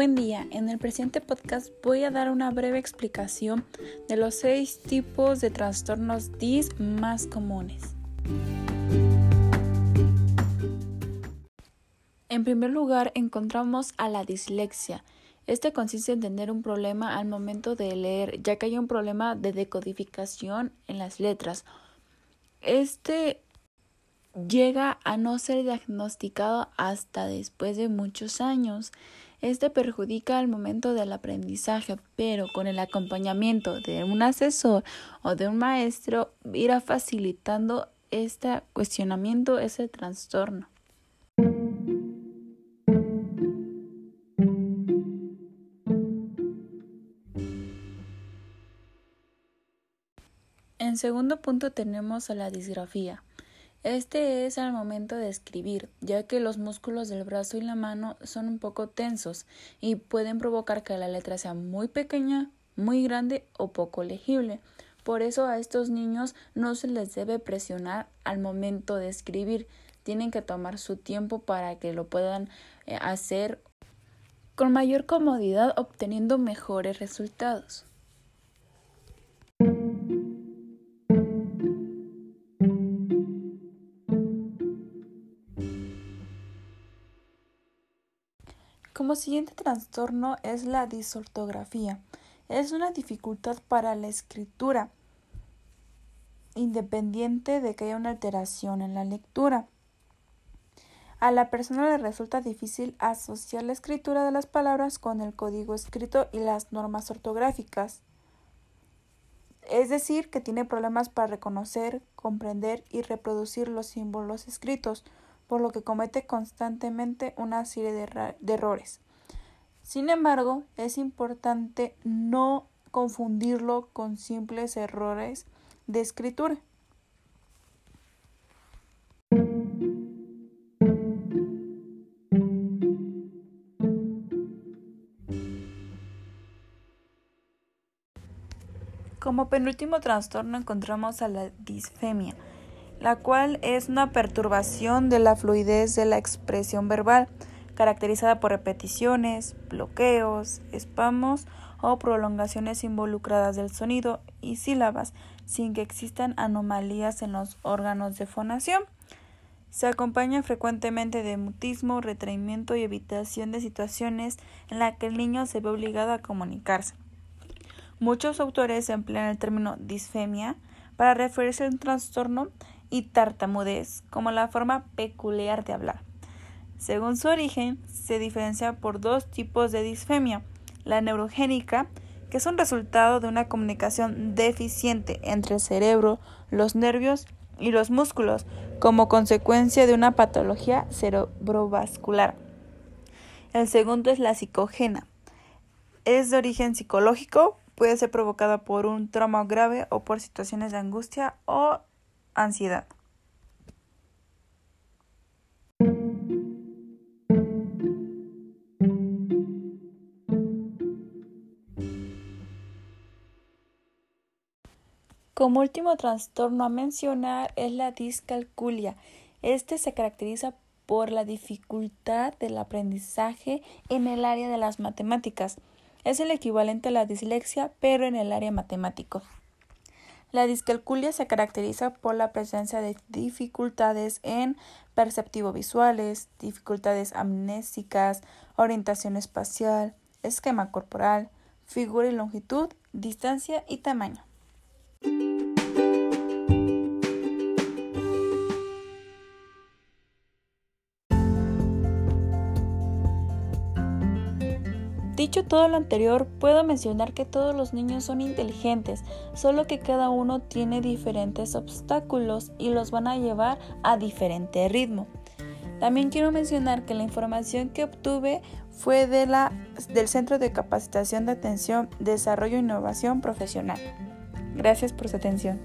Buen día, en el presente podcast voy a dar una breve explicación de los seis tipos de trastornos DIS más comunes. En primer lugar encontramos a la dislexia. Este consiste en tener un problema al momento de leer, ya que hay un problema de decodificación en las letras. Este llega a no ser diagnosticado hasta después de muchos años. Este perjudica al momento del aprendizaje, pero con el acompañamiento de un asesor o de un maestro irá facilitando este cuestionamiento, ese trastorno. En segundo punto tenemos a la disgrafía. Este es al momento de escribir, ya que los músculos del brazo y la mano son un poco tensos y pueden provocar que la letra sea muy pequeña, muy grande o poco legible. Por eso a estos niños no se les debe presionar al momento de escribir. Tienen que tomar su tiempo para que lo puedan eh, hacer con mayor comodidad obteniendo mejores resultados. Como siguiente trastorno es la disortografía. Es una dificultad para la escritura, independiente de que haya una alteración en la lectura. A la persona le resulta difícil asociar la escritura de las palabras con el código escrito y las normas ortográficas. Es decir, que tiene problemas para reconocer, comprender y reproducir los símbolos escritos, por lo que comete constantemente una serie de, errores. Sin embargo, es importante no confundirlo con simples errores de escritura. Como penúltimo trastorno encontramos a la disfemia la cual es una perturbación de la fluidez de la expresión verbal, caracterizada por repeticiones, bloqueos, espamos o prolongaciones involucradas del sonido y sílabas, sin que existan anomalías en los órganos de fonación. Se acompaña frecuentemente de mutismo, retraimiento y evitación de situaciones en las que el niño se ve obligado a comunicarse. Muchos autores emplean el término disfemia para referirse a un trastorno y tartamudez como la forma peculiar de hablar. Según su origen, se diferencia por dos tipos de disfemia, la neurogénica, que es un resultado de una comunicación deficiente entre el cerebro, los nervios y los músculos, como consecuencia de una patología cerebrovascular. El segundo es la psicogena. Es de origen psicológico, puede ser provocada por un trauma grave o por situaciones de angustia o ansiedad. Como último trastorno a mencionar es la discalculia. Este se caracteriza por la dificultad del aprendizaje en el área de las matemáticas. Es el equivalente a la dislexia, pero en el área matemático. La discalculia se caracteriza por la presencia de dificultades en perceptivo visuales, dificultades amnésicas, orientación espacial, esquema corporal, figura y longitud, distancia y tamaño. Dicho todo lo anterior, puedo mencionar que todos los niños son inteligentes, solo que cada uno tiene diferentes obstáculos y los van a llevar a diferente ritmo. También quiero mencionar que la información que obtuve fue de la, del Centro de Capacitación de Atención, Desarrollo e Innovación Profesional. Gracias por su atención.